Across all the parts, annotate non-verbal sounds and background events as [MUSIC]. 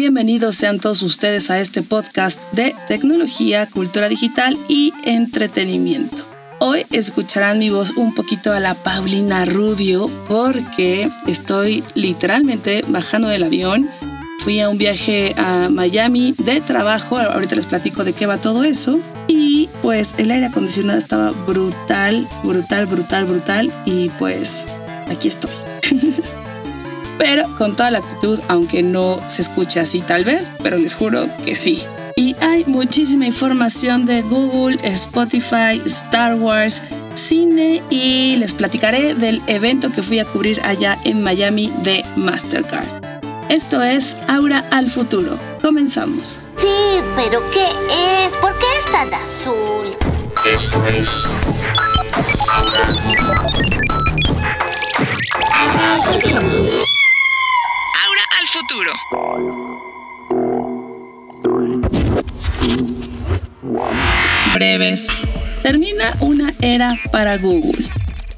bienvenidos sean todos ustedes a este podcast de tecnología, cultura digital y entretenimiento. Hoy escucharán mi voz un poquito a la Paulina Rubio porque estoy literalmente bajando del avión. Fui a un viaje a Miami de trabajo, ahorita les platico de qué va todo eso. Y pues el aire acondicionado estaba brutal, brutal, brutal, brutal. Y pues aquí estoy. [LAUGHS] pero con toda la actitud, aunque no se escuche así tal vez, pero les juro que sí. Y hay muchísima información de Google, Spotify, Star Wars, cine y les platicaré del evento que fui a cubrir allá en Miami de Mastercard. Esto es Aura al futuro. Comenzamos. Sí, pero ¿qué es? ¿Por qué es tan azul? Esto es Aura Termina una era para Google.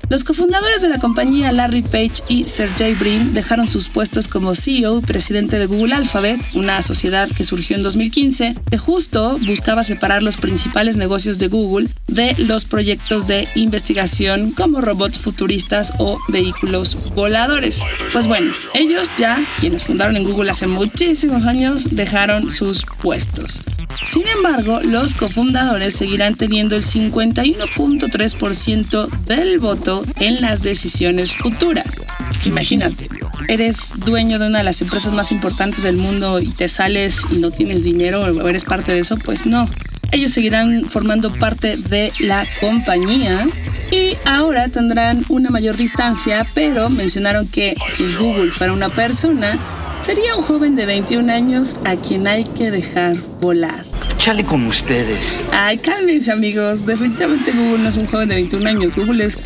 Los cofundadores de la compañía Larry Page y Sergey Brin dejaron sus puestos como CEO y presidente de Google Alphabet, una sociedad que surgió en 2015, que justo buscaba separar los principales negocios de Google de los proyectos de investigación como robots futuristas o vehículos voladores. Pues bueno, ellos ya, quienes fundaron en Google hace muchísimos años, dejaron sus puestos. Sin embargo, los cofundadores seguirán teniendo el 51.3% del voto en las decisiones futuras. Imagínate, eres dueño de una de las empresas más importantes del mundo y te sales y no tienes dinero o eres parte de eso, pues no. Ellos seguirán formando parte de la compañía y ahora tendrán una mayor distancia, pero mencionaron que si Google fuera una persona, sería un joven de 21 años a quien hay que dejar volar. Ustedes. Ay, cálmense amigos, definitivamente Google no es un joven de 21 años, Google es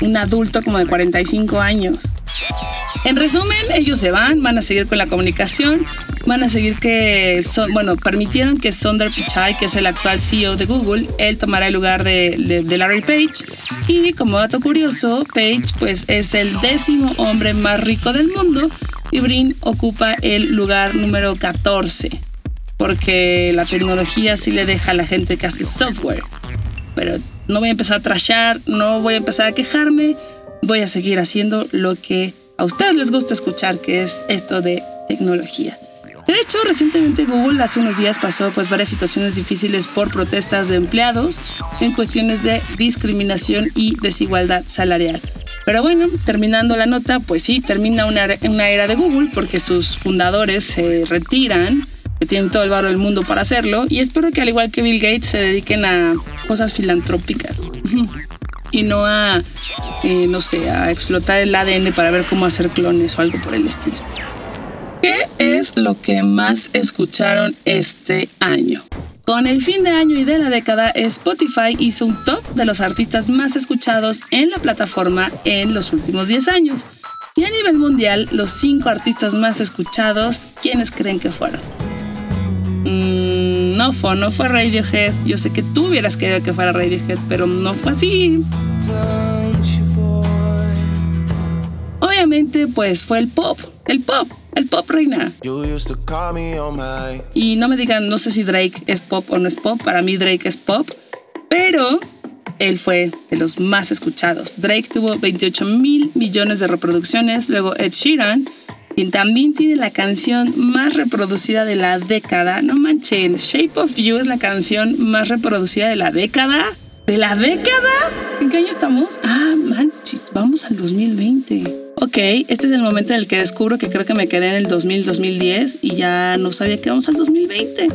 un adulto como de 45 años. En resumen, ellos se van, van a seguir con la comunicación, van a seguir que son, bueno, permitieron que Sundar Pichai, que es el actual CEO de Google, él tomará el lugar de, de- de Larry Page. Y como dato curioso, Page pues es el décimo hombre más rico del mundo y Brin ocupa el lugar número 14, porque la tecnología sí le deja a la gente que hace software pero no voy a empezar a trashear, no voy a empezar a quejarme, voy a seguir haciendo lo que a ustedes les gusta escuchar, que es esto de tecnología. De hecho, recientemente Google hace unos días pasó pues varias situaciones difíciles por protestas de empleados en cuestiones de discriminación y desigualdad salarial. Pero bueno, terminando la nota, pues sí, termina una, una era de Google porque sus fundadores se retiran que tienen todo el barro del mundo para hacerlo y espero que al igual que Bill Gates se dediquen a cosas filantrópicas [LAUGHS] y no a, eh, no sé, a explotar el ADN para ver cómo hacer clones o algo por el estilo. ¿Qué es lo que más escucharon este año? Con el fin de año y de la década, Spotify hizo un top de los artistas más escuchados en la plataforma en los últimos 10 años. Y a nivel mundial, los 5 artistas más escuchados, ¿quiénes creen que fueron? Mm, no fue, no fue Radiohead. Yo sé que tú hubieras querido que fuera Radiohead, pero no fue así. Obviamente, pues fue el pop, el pop, el pop reina. You used to call me on my Y no me digan, no sé si Drake es pop o no es pop. Para mí Drake es pop, pero él fue de los más escuchados. Drake tuvo 28 mil millones de reproducciones. Luego Ed Sheeran, también tiene la canción más reproducida de la década. No manchen, Shape of You es la canción más reproducida de la década. ¿De la década? ¿En qué año estamos? Ah, manches, vamos al 2020. Ok, este es el momento en el que descubro que creo que me quedé en el 2000-2010 y ya no sabía que vamos al 2020.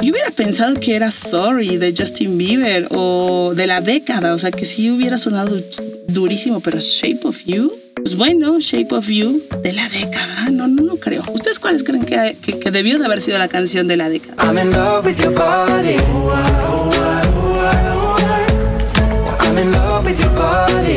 Yo hubiera pensado que era Sorry de Justin Bieber o de la década, o sea que sí hubiera sonado durísimo, pero Shape of You, pues bueno, Shape of You de la década, no, no, no creo. ¿Ustedes cuáles creen que, que, que debió de haber sido la canción de la década? I'm in love with your body. I'm in love with your body.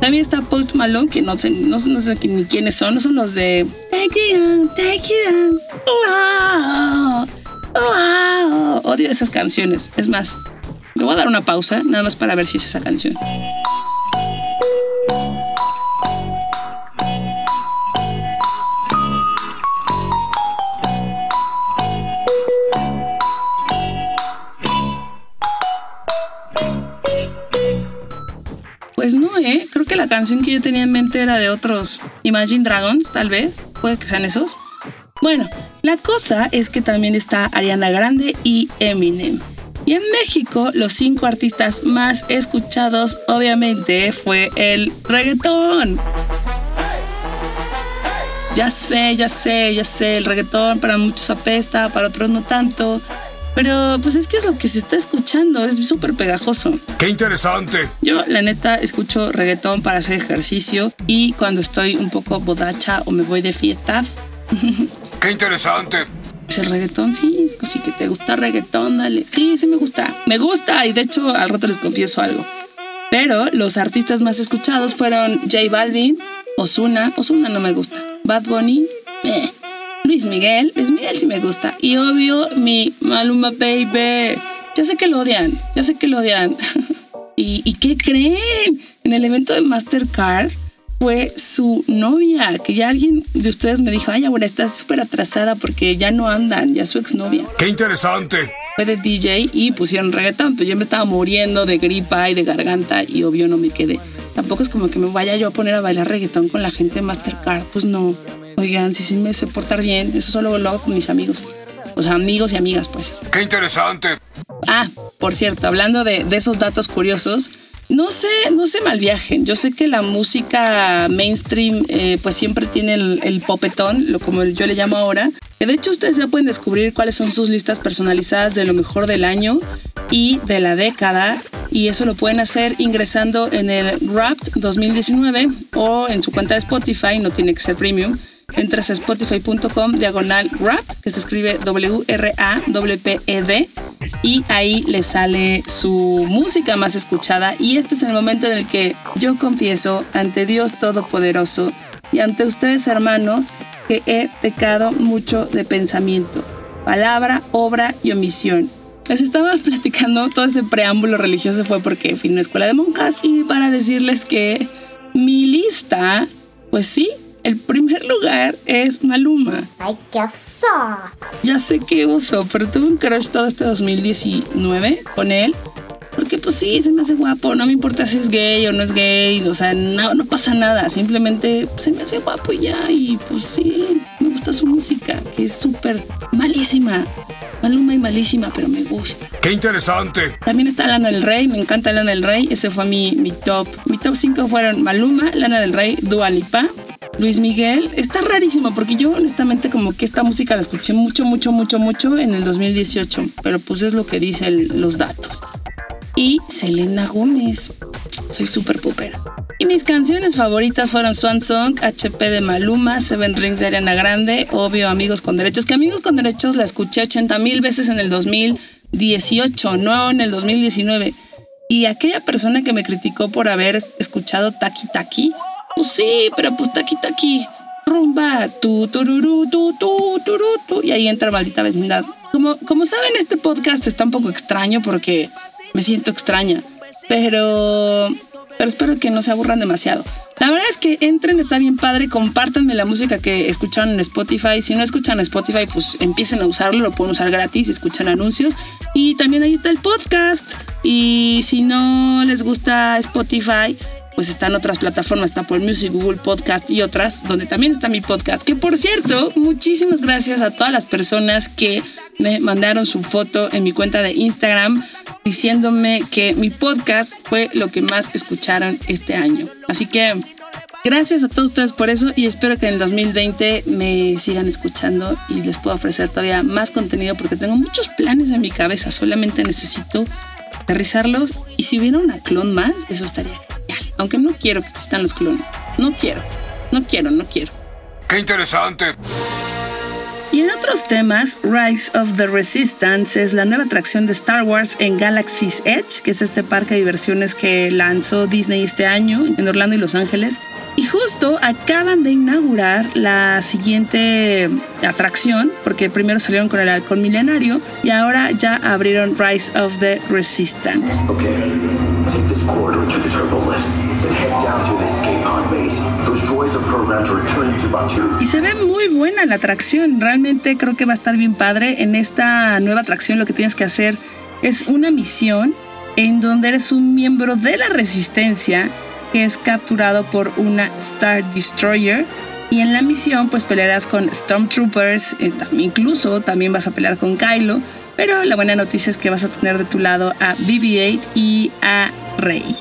También está Post Malone, que no sé, no, sé- no sé ni quiénes son, no son los de Take it on, take it on. Wow, wow. Odio esas canciones. Es más, me voy a dar una pausa, nada más para ver si es esa canción. La canción que yo tenía en mente era de otros Imagine Dragons, tal vez. Puede que sean esos. Bueno, la cosa es que también está Ariana Grande y Eminem. Y en México, los cinco artistas más escuchados, obviamente, fue el reggaetón. Ya sé, ya sé, ya sé, el reggaetón para muchos apesta, para otros no tanto. Pero pues es que es lo que se está escuchando, es súper pegajoso. ¡Qué interesante! Yo la neta escucho reggaetón para hacer ejercicio y cuando estoy un poco bodacha o me voy de fiesta. [LAUGHS] ¡Qué interesante! Es el reggaetón, sí, es así que te gusta reggaetón, dale. Sí, sí me gusta, me gusta y de hecho al rato les confieso algo. Pero los artistas más escuchados fueron J Balvin, Osuna, Osuna no me gusta, Bad Bunny, eh. Luis Miguel, Luis Miguel sí me gusta. Y obvio, mi Maluma Baby. Ya sé que lo odian, ya sé que lo odian. [LAUGHS] ¿Y, ¿Y qué creen? En el evento de Mastercard fue su novia, que ya alguien de ustedes me dijo, ay, ahora estás súper atrasada porque ya no andan, ya su exnovia. ¡Qué interesante! Fue de DJ y pusieron reggaetón, pero yo me estaba muriendo de gripa y de garganta y obvio no me quedé. Tampoco es como que me vaya yo a poner a bailar reggaetón con la gente de Mastercard, pues no. Oigan, si sí me sé portar bien, eso solo lo hago con mis amigos. O sea, amigos y amigas, pues. ¡Qué interesante! Ah, por cierto, hablando de, de esos datos curiosos, no sé, no se malviajen. Yo sé que la música mainstream eh, pues siempre tiene el, el, popetón, lo como yo le llamo ahora. De hecho, ustedes ya pueden descubrir cuáles son sus listas personalizadas de lo mejor del año y de la década. Y eso lo pueden hacer ingresando en el Wrapped 2019 o en su cuenta de Spotify, no tiene que ser premium entras a spotify.com diagonal rap, que se escribe W-R-A-W-P-E-D, y ahí le sale su música más escuchada. Y este es el momento en el que yo confieso ante Dios Todopoderoso y ante ustedes, hermanos, que he pecado mucho de pensamiento, palabra, obra y omisión. Les estaba [LAUGHS] platicando, todo ese preámbulo religioso fue porque fui a una escuela de monjas y para decirles que mi lista, pues sí, el primer lugar es Maluma. ¡Ay, qué oso! Ya sé que oso, pero tuve un crush todo este 2019 con él. Porque pues sí, se me hace guapo, no me importa si es gay o no es gay, o sea, no, no pasa nada, simplemente se me hace guapo y ya, y pues sí, me gusta su música, que es súper malísima. Maluma y malísima, pero me gusta. ¡Qué interesante! También está Lana del Rey, me encanta Lana del Rey, ese fue mi, mi top. Mi top 5 fueron Maluma, Lana del Rey, Dua Lipa, Luis Miguel. Está rarísimo porque yo honestamente como que esta música la escuché mucho, mucho, mucho, mucho en el 2018, pero pues es lo que dicen los datos. Y Selena Gómez. Soy súper popera. Y mis canciones favoritas fueron Swan Song, HP de Maluma, Seven Rings de Ariana Grande, obvio Amigos con Derechos, que Amigos con Derechos la escuché 80 mil veces en el 2018, no en el 2019. Y aquella persona que me criticó por haber escuchado Taki Taki, pues sí, pero pues Taki Taki, rumba, tu, tururú, tu, tu, turú, tu, y ahí entra maldita vecindad. Como, como saben, este podcast está un poco extraño porque me siento extraña, pero pero espero que no se aburran demasiado. La verdad es que entren, está bien padre, compártanme la música que escucharon en Spotify. Si no escuchan Spotify, pues empiecen a usarlo, lo pueden usar gratis, escuchan anuncios. Y también ahí está el podcast. Y si no les gusta Spotify, pues están otras plataformas, está por Music, Google Podcast y otras, donde también está mi podcast. Que por cierto, muchísimas gracias a todas las personas que me mandaron su foto en mi cuenta de Instagram diciéndome que mi podcast fue lo que más escucharon este año. Así que gracias a todos ustedes por eso y espero que en el 2020 me sigan escuchando y les pueda ofrecer todavía más contenido porque tengo muchos planes en mi cabeza, solamente necesito aterrizarlos y si hubiera una clon más, eso estaría genial. Aunque no quiero que existan los clones. No quiero, no quiero, no quiero. ¡Qué interesante! Y en otros temas, Rise of the Resistance es la nueva atracción de Star Wars en Galaxy's Edge, que es este parque de diversiones que lanzó Disney este año en Orlando y Los Ángeles. Y justo acaban de inaugurar la siguiente atracción, porque primero salieron con el halcón milenario y ahora ya abrieron Rise of the Resistance. Y se ve muy buena la atracción, realmente creo que va a estar bien padre. En esta nueva atracción lo que tienes que hacer es una misión en donde eres un miembro de la resistencia que es capturado por una Star Destroyer. Y en la misión pues pelearás con Stormtroopers, eh, incluso también vas a pelear con Kylo, pero la buena noticia es que vas a tener de tu lado a BB-8 y a Rey.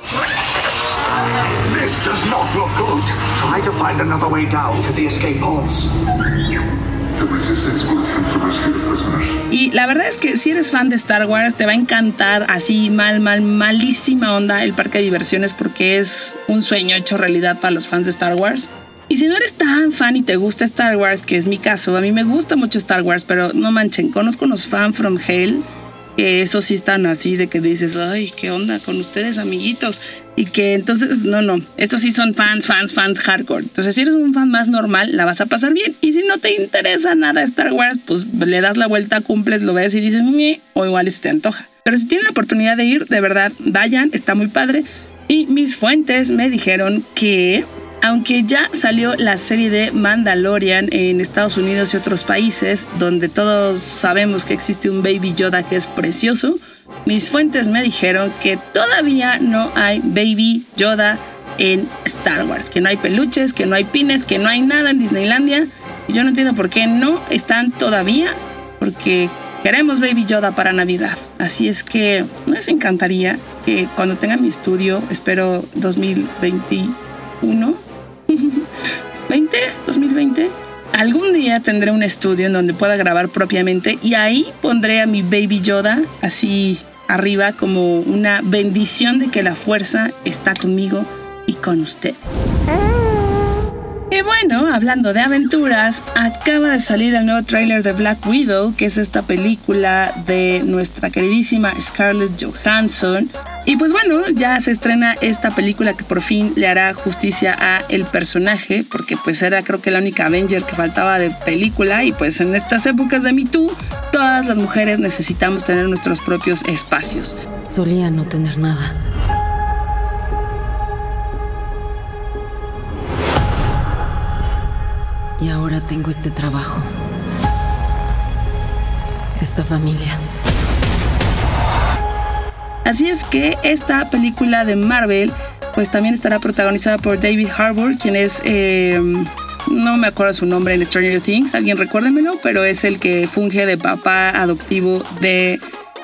This does not look good. Try to find another way down to the escape pods. Y la verdad es que si eres fan de Star Wars, te va a encantar así mal, mal, malísima onda el parque de diversiones porque es un sueño hecho realidad para los fans de Star Wars. Y si no eres tan fan y te gusta Star Wars, que es mi caso, a mí me gusta mucho Star Wars, pero no manchen, conozco unos fans from hell que eso sí están así de que dices, ay, qué onda con ustedes, amiguitos. Y que entonces, no, no, estos sí son fans, fans, fans hardcore. Entonces, si eres un fan más normal, la vas a pasar bien. Y si no te interesa nada Star Wars, pues le das la vuelta, cumples, lo ves y dices, Mie", o igual se te antoja. Pero si tienen la oportunidad de ir, de verdad, vayan, está muy padre. Y mis fuentes me dijeron que aunque ya salió la serie de Mandalorian en Estados Unidos y otros países, donde todos sabemos que existe un Baby Yoda que es precioso, mis fuentes me dijeron que todavía no hay Baby Yoda en Star Wars, que no hay peluches, que no hay pines, que no hay nada en Disneylandia. Y yo no entiendo por qué no están todavía, porque queremos Baby Yoda para Navidad. Así es que nos encantaría que cuando tenga mi estudio, espero 2021, [LAUGHS] 20, 2020. Algún día tendré un estudio en donde pueda grabar propiamente y ahí pondré a mi baby Yoda así arriba como una bendición de que la fuerza está conmigo y con usted. Y bueno, hablando de aventuras, acaba de salir el nuevo tráiler de Black Widow, que es esta película de nuestra queridísima Scarlett Johansson. Y pues bueno, ya se estrena esta película que por fin le hará justicia a el personaje, porque pues era creo que la única Avenger que faltaba de película y pues en estas épocas de Me Too, todas las mujeres necesitamos tener nuestros propios espacios. Solía no tener nada. Y ahora tengo este trabajo. Esta familia. Así es que esta película de Marvel pues también estará protagonizada por David Harbour, quien es, eh, no me acuerdo su nombre en Stranger Things, alguien recuérdemelo, pero es el que funge de papá adoptivo de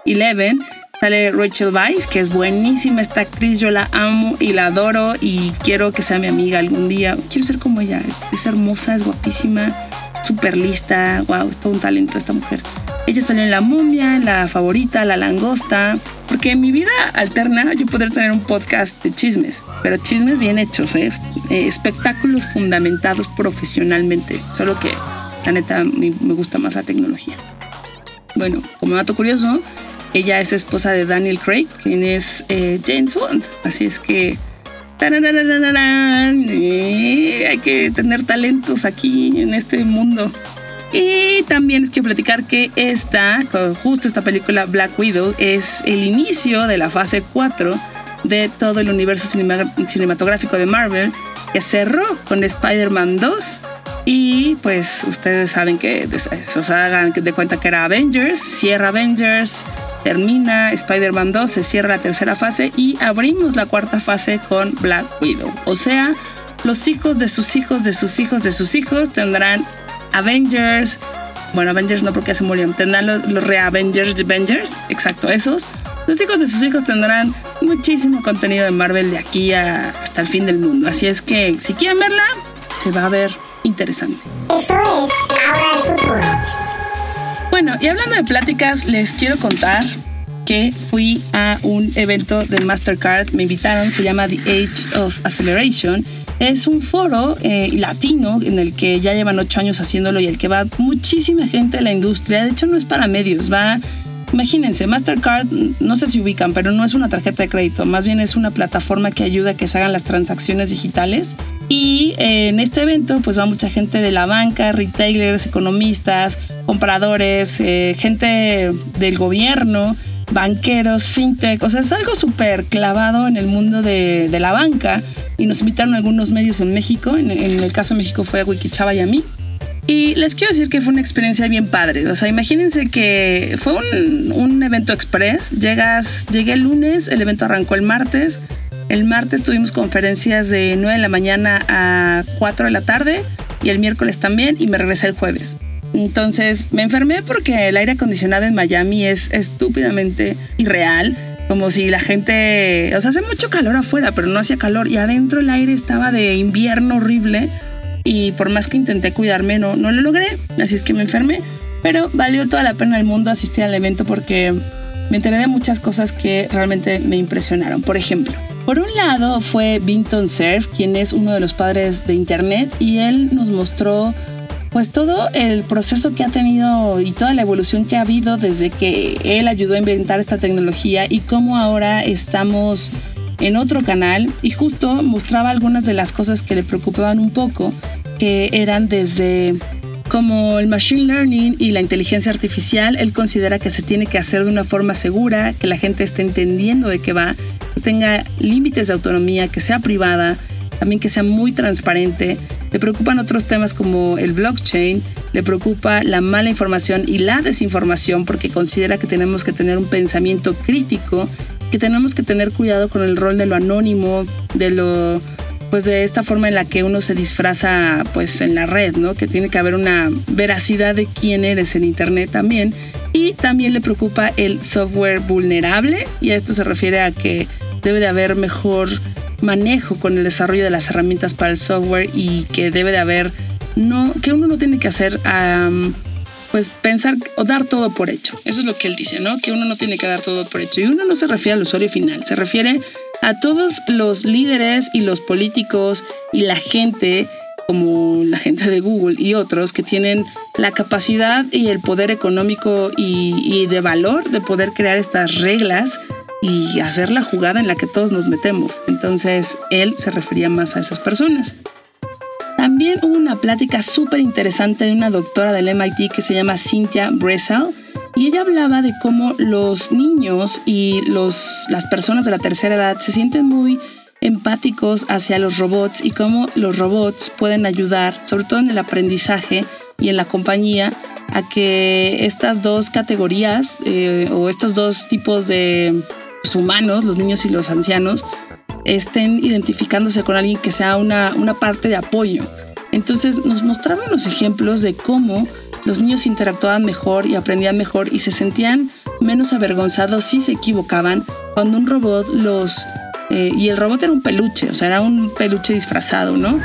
Eleven. Sale Rachel Weisz, que es buenísima esta actriz, yo la amo y la adoro y quiero que sea mi amiga algún día. Quiero ser como ella, es, es hermosa, es guapísima, súper lista, wow, es todo un talento esta mujer. Ella salió en La Momia, en La Favorita, La Langosta, porque en mi vida alterna yo podría tener un podcast de chismes, pero chismes bien hechos, ¿eh? Eh, espectáculos fundamentados profesionalmente, solo que la neta me gusta más la tecnología. Bueno, como dato curioso, ella es esposa de Daniel Craig, quien es eh, James Bond. Así es que. eh, hay que tener talentos aquí en este mundo. Y también es que platicar que esta, justo esta película Black Widow, es el inicio de la fase 4 de todo el universo cinema- cinematográfico de Marvel, que cerró con Spider-Man 2. Y pues ustedes saben que, o sea, hagan de cuenta que era Avengers, cierra Avengers, termina Spider-Man 2, se cierra la tercera fase y abrimos la cuarta fase con Black Widow. O sea, los hijos de sus hijos, de sus hijos, de sus hijos tendrán Avengers. Bueno, Avengers no porque se murieron. Tendrán los, los re-Avengers, Avengers, exacto, esos. Los hijos de sus hijos tendrán muchísimo contenido de Marvel de aquí hasta el fin del mundo. Así es que si quieren verla, se va a ver interesante. Eso es ahora el futuro. Bueno, y hablando de pláticas, les quiero contar que fui a un evento de Mastercard, me invitaron, se llama The Age of Acceleration. Es un foro eh, latino en el que ya llevan ocho años haciéndolo y el que va muchísima gente de la industria. De hecho, no es para medios, va Imagínense, Mastercard, no sé si ubican, pero no es una tarjeta de crédito, más bien es una plataforma que ayuda a que se hagan las transacciones digitales. Y eh, en este evento pues va mucha gente de la banca, retailers, economistas, compradores, eh, gente del gobierno, banqueros, fintech, o sea, es algo súper clavado en el mundo de, la banca. Y nos invitaron algunos medios en México, en, en el caso de México fue a Wikichava y a mí. Y les quiero decir que fue una experiencia bien padre. O sea, imagínense que fue un, un evento express. Llegas, llegué el lunes, el evento arrancó el martes. El martes tuvimos conferencias de 9 de la mañana a 4 de la tarde y el miércoles también y me regresé el jueves. Entonces me enfermé porque el aire acondicionado en Miami es estúpidamente irreal. Como si la gente, o sea, hace mucho calor afuera, pero no hacía calor y adentro el aire estaba de invierno horrible y por más que intenté cuidarme no, no lo logré, así es que me enfermé. Pero valió toda la pena el mundo asistir al evento porque me enteré de muchas cosas que realmente me impresionaron. Por ejemplo, por un lado fue Vinton Cerf, quien es uno de los padres de Internet, y él nos mostró pues todo el proceso que ha tenido y toda la evolución que ha habido desde que él ayudó a inventar esta tecnología y cómo ahora estamos en otro canal y justo mostraba algunas de las cosas que le preocupaban un poco, que eran desde como el machine learning y la inteligencia artificial, él considera que se tiene que hacer de una forma segura, que la gente esté entendiendo de qué va, que tenga límites de autonomía, que sea privada, también que sea muy transparente. Le preocupan otros temas como el blockchain, le preocupa la mala información y la desinformación porque considera que tenemos que tener un pensamiento crítico, que tenemos que tener cuidado con el rol de lo anónimo, de lo pues de esta forma en la que uno se disfraza pues en la red, ¿no? Que tiene que haber una veracidad de quién eres en internet también. Y también le preocupa el software vulnerable y a esto se refiere a que debe de haber mejor manejo con el desarrollo de las herramientas para el software y que debe de haber no que uno no tiene que hacer pues pensar o dar todo por hecho. Eso es lo que él dice, ¿no? Que uno no tiene que dar todo por hecho. Y uno no se refiere al usuario final, se refiere a todos los líderes y los políticos y la gente, como la gente de Google y otros, que tienen la capacidad y el poder económico y, de valor de poder crear estas reglas y hacer la jugada en la que todos nos metemos. Entonces, él se refería más a esas personas. También hubo una plática súper interesante de una doctora del MIT que se llama Cynthia Bressel, y ella hablaba de cómo los niños y los, las personas de la tercera edad se sienten muy empáticos hacia los robots y cómo los robots pueden ayudar, sobre todo en el aprendizaje y en la compañía, a que estas dos categorías eh, o estos dos tipos de humanos, los niños y los ancianos, estén identificándose con alguien que sea una, una parte de apoyo. Entonces nos mostraban los ejemplos de cómo los niños interactuaban mejor y aprendían mejor y se sentían menos avergonzados si se equivocaban cuando un robot los... Eh, y el robot era un peluche, o sea, era un peluche disfrazado, ¿no?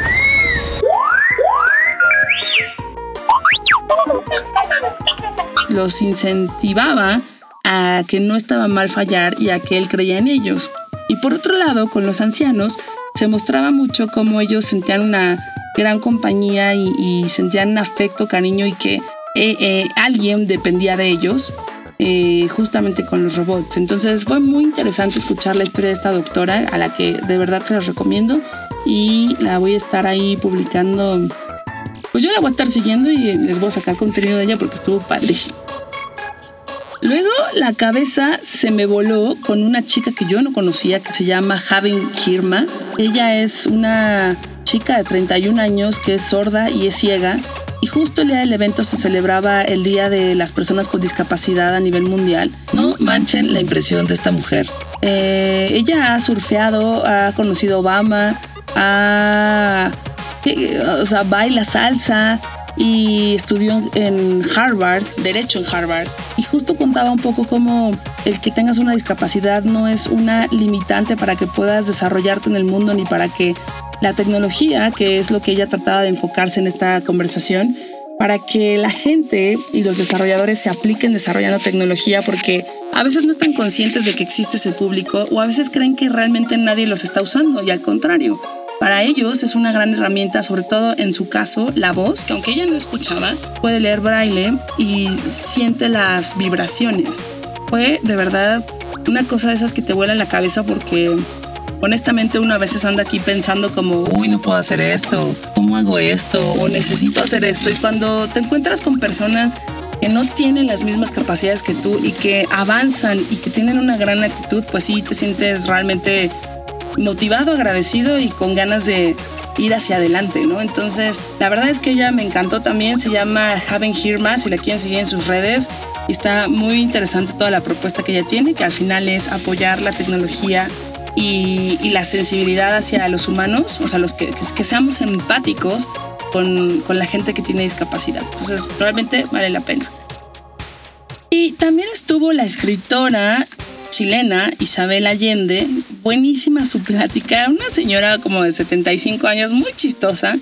Los incentivaba a que no estaba mal fallar y a que él creía en ellos. Y por otro lado, con los ancianos, se mostraba mucho cómo ellos sentían una gran compañía y, sentían afecto, cariño y que eh, eh, alguien dependía de ellos. Eh, justamente con los robots. Entonces fue muy interesante escuchar la historia de esta doctora, a la que de verdad se las recomiendo y la voy a estar ahí publicando. Pues yo la voy a estar siguiendo y les voy a sacar contenido de ella porque estuvo padrísimo. Luego la cabeza se me voló con una chica que yo no conocía que se llama Javen Kirma. Ella es una chica de 31 años que es sorda y es ciega. Y justo el día del evento se celebraba el Día de las Personas con Discapacidad a nivel mundial. No manchen la impresión de esta mujer. Eh, ella ha surfeado, ha conocido Obama, ha, o sea, baila salsa y estudió en Harvard, derecho en Harvard. Y justo contaba un poco cómo el que tengas una discapacidad no es una limitante para que puedas desarrollarte en el mundo ni para que la tecnología, que es lo que ella trataba de enfocarse en esta conversación, para que la gente y los desarrolladores se apliquen desarrollando tecnología porque a veces no están conscientes de que existe ese público o a veces creen que realmente nadie los está usando y al contrario. Para ellos es una gran herramienta, sobre todo en su caso, la voz, que aunque ella no escuchaba, puede leer braille y siente las vibraciones. Fue de verdad una cosa de esas que te vuela la cabeza porque honestamente uno a veces anda aquí pensando como, uy, no puedo hacer esto, ¿cómo hago esto? O necesito hacer esto. Y cuando te encuentras con personas que no tienen las mismas capacidades que tú y que avanzan y que tienen una gran actitud, pues sí te sientes realmente motivado, agradecido y con ganas de ir hacia adelante, ¿no? Entonces, la verdad es que ella me encantó también, se llama Haven Hirma, si la quieren seguir en sus redes, y está muy interesante toda la propuesta que ella tiene, que al final es apoyar la tecnología y, la sensibilidad hacia los humanos, o sea, los que seamos empáticos con, con la gente que tiene discapacidad. Entonces, realmente vale la pena. Y también estuvo la escritora chilena Isabel Allende, buenísima su plática, una señora como de 75 años, muy chistosa,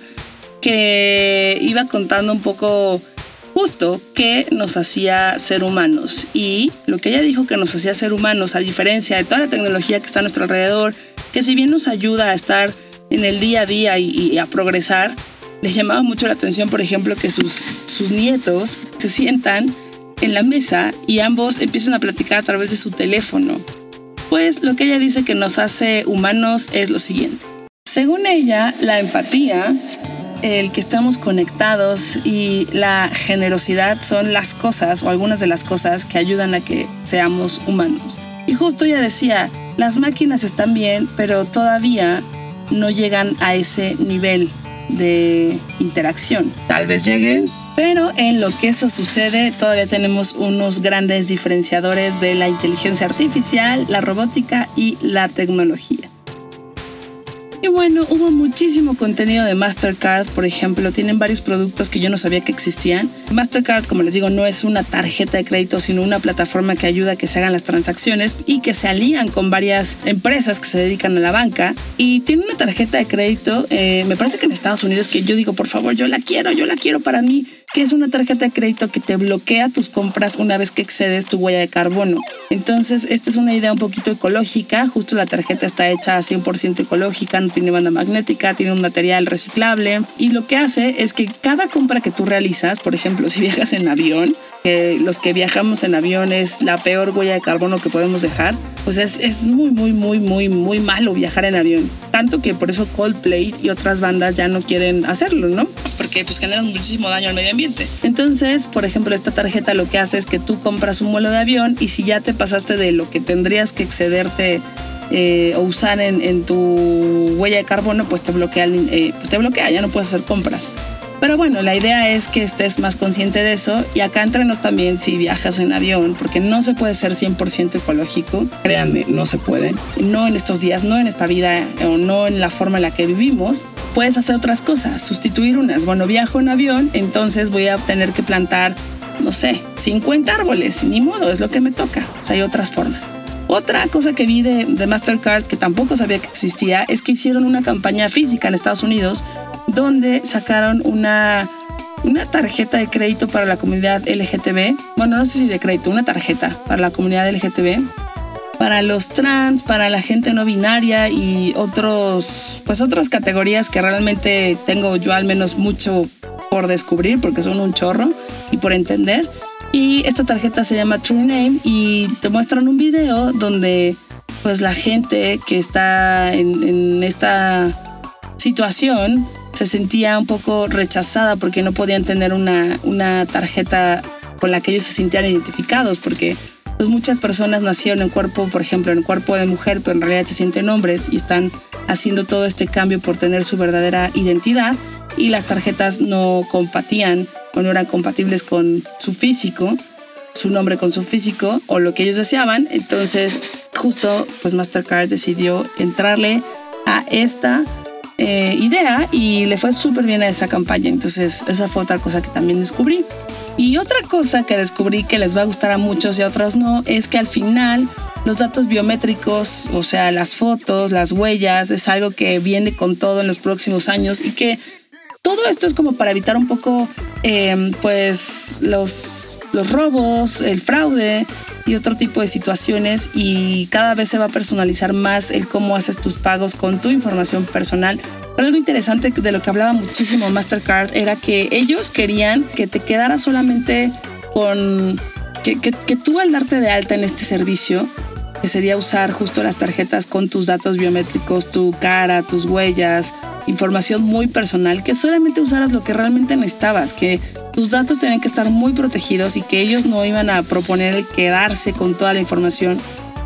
que iba contando un poco justo qué nos hacía ser humanos. Y lo que ella dijo que nos hacía ser humanos, a diferencia de toda la tecnología que está a nuestro alrededor, que si bien nos ayuda a estar en el día a día y, a progresar, le llamaba mucho la atención, por ejemplo, que sus nietos se sientan en la mesa y ambos empiezan a platicar a través de su teléfono. Pues lo que ella dice que nos hace humanos es lo siguiente. Según ella, la empatía, el que estamos conectados y la generosidad son las cosas o algunas de las cosas que ayudan a que seamos humanos. Y justo ella decía, las máquinas están bien, pero todavía no llegan a ese nivel de interacción. Tal vez lleguen, pero en lo que eso sucede, todavía tenemos unos grandes diferenciadores de la inteligencia artificial, la robótica y la tecnología. Y bueno, hubo muchísimo contenido de Mastercard, por ejemplo, tienen varios productos que yo no sabía que existían. Mastercard, como les digo, no es una tarjeta de crédito, sino una plataforma que ayuda a que se hagan las transacciones y que se alían con varias empresas que se dedican a la banca. Y tiene una tarjeta de crédito, eh, me parece que en Estados Unidos, que yo digo, por favor, yo la quiero, yo la quiero para mí que es una tarjeta de crédito que te bloquea tus compras una vez que excedes tu huella de carbono. Entonces, esta es una idea un poquito ecológica, justo la tarjeta está hecha 100% ecológica, no tiene banda magnética, tiene un material reciclable y lo que hace es que cada compra que tú realizas, por ejemplo, [LAUGHS] si viajas en avión, los que viajamos en avión es la peor huella de carbono que podemos dejar, pues es, es muy, muy, muy, muy, muy malo viajar en avión. Tanto que por eso Coldplay y otras bandas ya no quieren hacerlo, ¿no? Porque pues generan muchísimo daño al medio ambiente. Entonces, por ejemplo, esta tarjeta lo que hace es que tú compras un vuelo de avión y si ya te pasaste de lo que tendrías que excederte eh, o usar en, en, tu huella de carbono, pues te bloquea, eh, pues te bloquea, ya no puedes hacer compras. Pero bueno, la idea es que estés más consciente de eso y acá entrenos también si viajas en avión, porque no se puede ser 100% ecológico, créanme, no se puede. No en estos días, no en esta vida o no en la forma en la que vivimos. Puedes hacer otras cosas, sustituir unas. Bueno, viajo en avión, entonces voy a tener que plantar, no sé, 50 árboles, ni modo, es lo que me toca. O sea, hay otras formas. Otra cosa que vi de, de, Mastercard que tampoco sabía que existía es que hicieron una campaña física en Estados Unidos donde sacaron una, una tarjeta de crédito para la comunidad LGTB. Bueno, no sé si de crédito, una tarjeta para la comunidad LGTB. Para los trans, para la gente no binaria y otros, pues otras categorías que realmente tengo yo al menos mucho por descubrir porque son un chorro y por entender. Y esta tarjeta se llama True Name y te muestran un video donde pues la gente que está en, en esta situación se sentía un poco rechazada porque no podían tener una, una tarjeta con la que ellos se sintieran identificados, porque pues muchas personas nacieron en cuerpo, por ejemplo, en cuerpo de mujer, pero en realidad se sienten hombres y están haciendo todo este cambio por tener su verdadera identidad y las tarjetas no compatían o no eran compatibles con su físico, su nombre con su físico o lo que ellos deseaban. Entonces, justo, pues Mastercard decidió entrarle a esta eh, idea y le fue súper bien a esa campaña. Entonces, esa fue otra cosa que también descubrí. Y otra cosa que descubrí que les va a gustar a muchos y a otros no, es que al final los datos biométricos, o sea, las fotos, las huellas, es algo que viene con todo en los próximos años y que todo esto es como para evitar un poco, eh, pues, los, los robos, el fraude y otro tipo de situaciones y cada vez se va a personalizar más el cómo haces tus pagos con tu información personal. Pero algo interesante de lo que hablaba muchísimo Mastercard era que ellos querían que te quedara solamente con que, que, que tú al darte de alta en este servicio que sería usar justo las tarjetas con tus datos biométricos, tu cara, tus huellas, información muy personal, que solamente usaras lo que realmente necesitabas, que tus datos tenían que estar muy protegidos y que ellos no iban a proponer el quedarse con toda la información,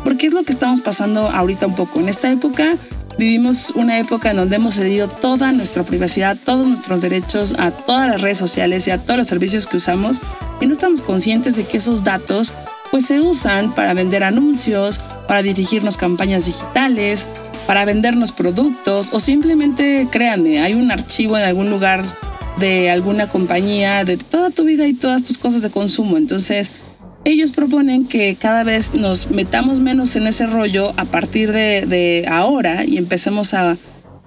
porque es lo que estamos pasando ahorita un poco. En esta época vivimos una época en donde hemos cedido toda nuestra privacidad, todos nuestros derechos a todas las redes sociales y a todos los servicios que usamos y no estamos conscientes de que esos datos pues se usan para vender anuncios, para dirigirnos campañas digitales, para vendernos productos o simplemente, créanme, hay un archivo en algún lugar de alguna compañía de toda tu vida y todas tus cosas de consumo. Entonces, ellos proponen que cada vez nos metamos menos en ese rollo a partir de, ahora y empecemos a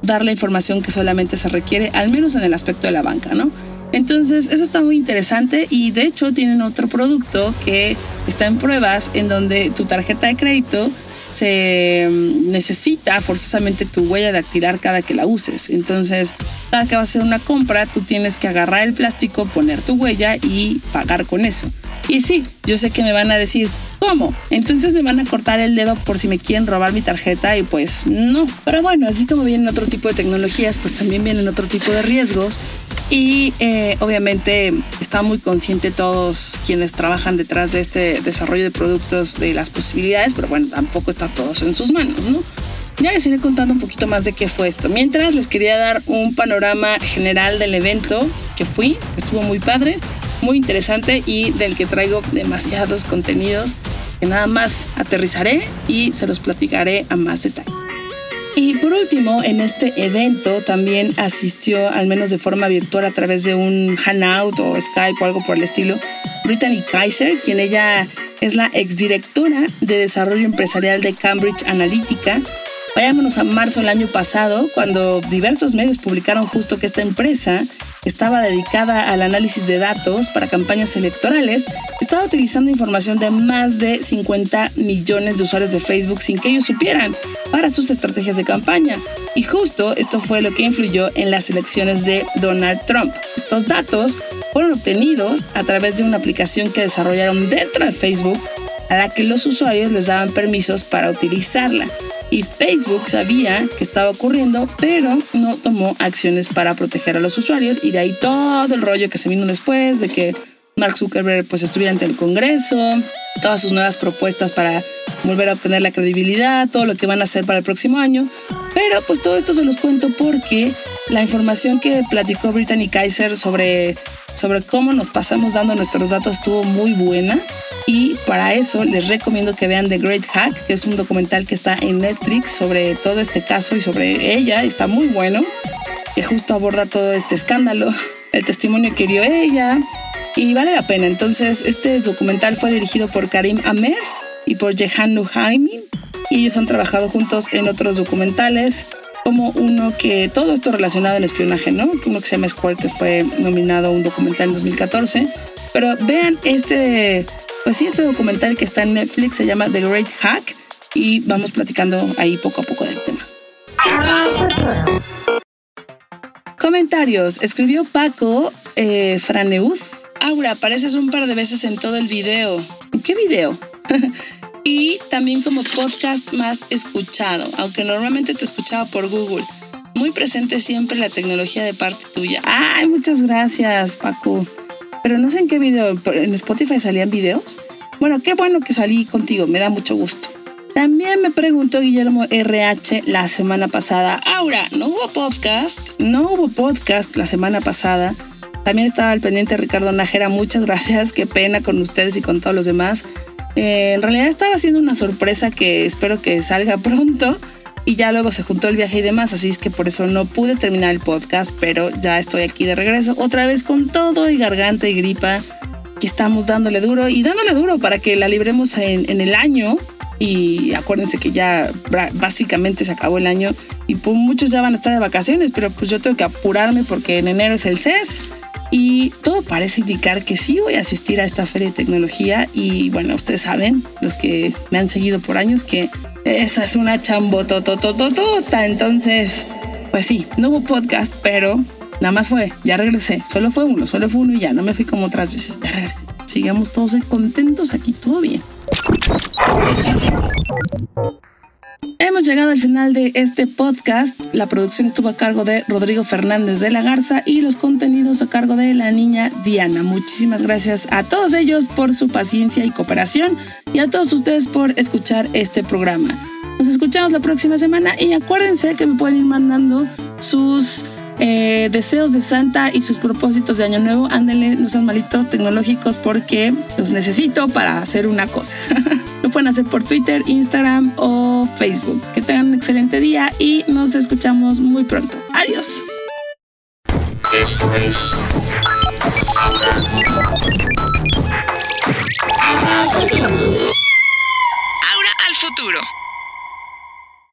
dar la información que solamente se requiere, al menos en el aspecto de la banca, ¿no? Entonces, eso está muy interesante y de hecho tienen otro producto que está en pruebas en donde tu tarjeta de crédito se necesita forzosamente tu huella dactilar cada que la uses. Entonces, cada que vas a hacer una compra, tú tienes que agarrar el plástico, poner tu huella y pagar con eso. Y sí, yo sé que me van a decir, ¿cómo? Entonces me van a cortar el dedo por si me quieren robar mi tarjeta y pues no. Pero bueno, así como vienen otro tipo de tecnologías, pues también vienen otro tipo de riesgos. Y eh, obviamente está muy consciente todos quienes trabajan detrás de este desarrollo de productos de las posibilidades, pero bueno, tampoco está todo en sus manos, ¿no? Ya les iré contando un poquito más de qué fue esto. Mientras les quería dar un panorama general del evento que fui, que estuvo muy padre muy interesante y del que traigo demasiados contenidos que nada más aterrizaré y se los platicaré a más detalle. Y por último, en este evento también asistió, al menos de forma virtual, a través de un Hangout o Skype o algo por el estilo, Brittany Kaiser, quien ella es la exdirectora de Desarrollo Empresarial de Cambridge Analytica. Vayámonos a marzo del año pasado, cuando diversos medios publicaron justo que esta empresa estaba dedicada al análisis de datos para campañas electorales, estaba utilizando información de más de 50 millones de usuarios de Facebook sin que ellos supieran para sus estrategias de campaña. Y justo esto fue lo que influyó en las elecciones de Donald Trump. Estos datos fueron obtenidos a través de una aplicación que desarrollaron dentro de Facebook a la que los usuarios les daban permisos para utilizarla y Facebook sabía que estaba ocurriendo, pero no tomó acciones para proteger a los usuarios y de ahí todo el rollo que se vino después de que Mark Zuckerberg pues estuviera ante el Congreso, todas sus nuevas propuestas para volver a obtener la credibilidad, todo lo que van a hacer para el próximo año. Pero pues todo esto se los cuento porque la información que platicó Brittany Kaiser sobre, sobre cómo nos pasamos dando nuestros datos estuvo muy buena. Y para eso les recomiendo que vean The Great Hack, que es un documental que está en Netflix sobre todo este caso y sobre ella. Está muy bueno, que justo aborda todo este escándalo, el testimonio que dio ella. Y vale la pena. Entonces, este documental fue dirigido por Karim Amer y por Jehan Nuhaimi. Y ellos han trabajado juntos en otros documentales, como uno que todo esto relacionado al espionaje, ¿no? Uno que se llama Square, que fue nominado a un documental en 2014. Pero vean este pues sí, este documental que está en Netflix se llama The Great Hack y vamos platicando ahí poco a poco del tema. Comentarios. Escribió Paco eh, Franeuz. Aura, apareces un par de veces en todo el video. ¿En qué video? [LAUGHS] y también como podcast más escuchado, aunque normalmente te escuchaba por Google. Muy presente siempre la tecnología de parte tuya. Ay, muchas gracias, Paco pero no sé en qué video, en Spotify salían videos. Bueno, qué bueno que salí contigo, me da mucho gusto. También me preguntó Guillermo RH la semana pasada, Aura, ¿no hubo podcast? No hubo podcast la semana pasada. También estaba al pendiente Ricardo Najera, muchas gracias, qué pena con ustedes y con todos los demás. Eh, en realidad estaba haciendo una sorpresa que espero que salga [LAUGHS] pronto y ya luego se juntó el viaje y demás, así es que por eso no pude terminar el podcast, pero ya estoy aquí de regreso, otra vez con todo y garganta y gripa. Y estamos dándole duro y dándole duro para que la libremos en, en el año. Y acuérdense que ya básicamente se acabó el año y pues muchos ya van a estar de vacaciones, pero pues yo tengo que apurarme porque en enero es el CES y todo parece indicar que sí voy a asistir a esta feria de tecnología y bueno, ustedes saben, los que me han seguido por años, que esa es una chambototototota. Entonces, pues sí, no hubo podcast, pero nada más fue, ya regresé. Solo fue uno, solo fue uno y ya, no me fui como otras veces. Ya regresé. Sigamos todos contentos aquí, todo bien. Hemos llegado al final de este podcast. La producción estuvo a cargo de Rodrigo Fernández de la Garza y los contenidos a cargo de la niña Diana. Muchísimas gracias a todos ellos por su paciencia y cooperación y a todos ustedes por escuchar este programa. Nos escuchamos la próxima semana y acuérdense que me pueden ir mandando sus eh, deseos de Santa y sus propósitos de Año Nuevo, ándenle, no sean malitos tecnológicos porque los necesito para hacer una cosa. [LAUGHS] Lo pueden hacer por Twitter, Instagram o Facebook. Que tengan un excelente día y nos escuchamos muy pronto. Adiós. Esto es.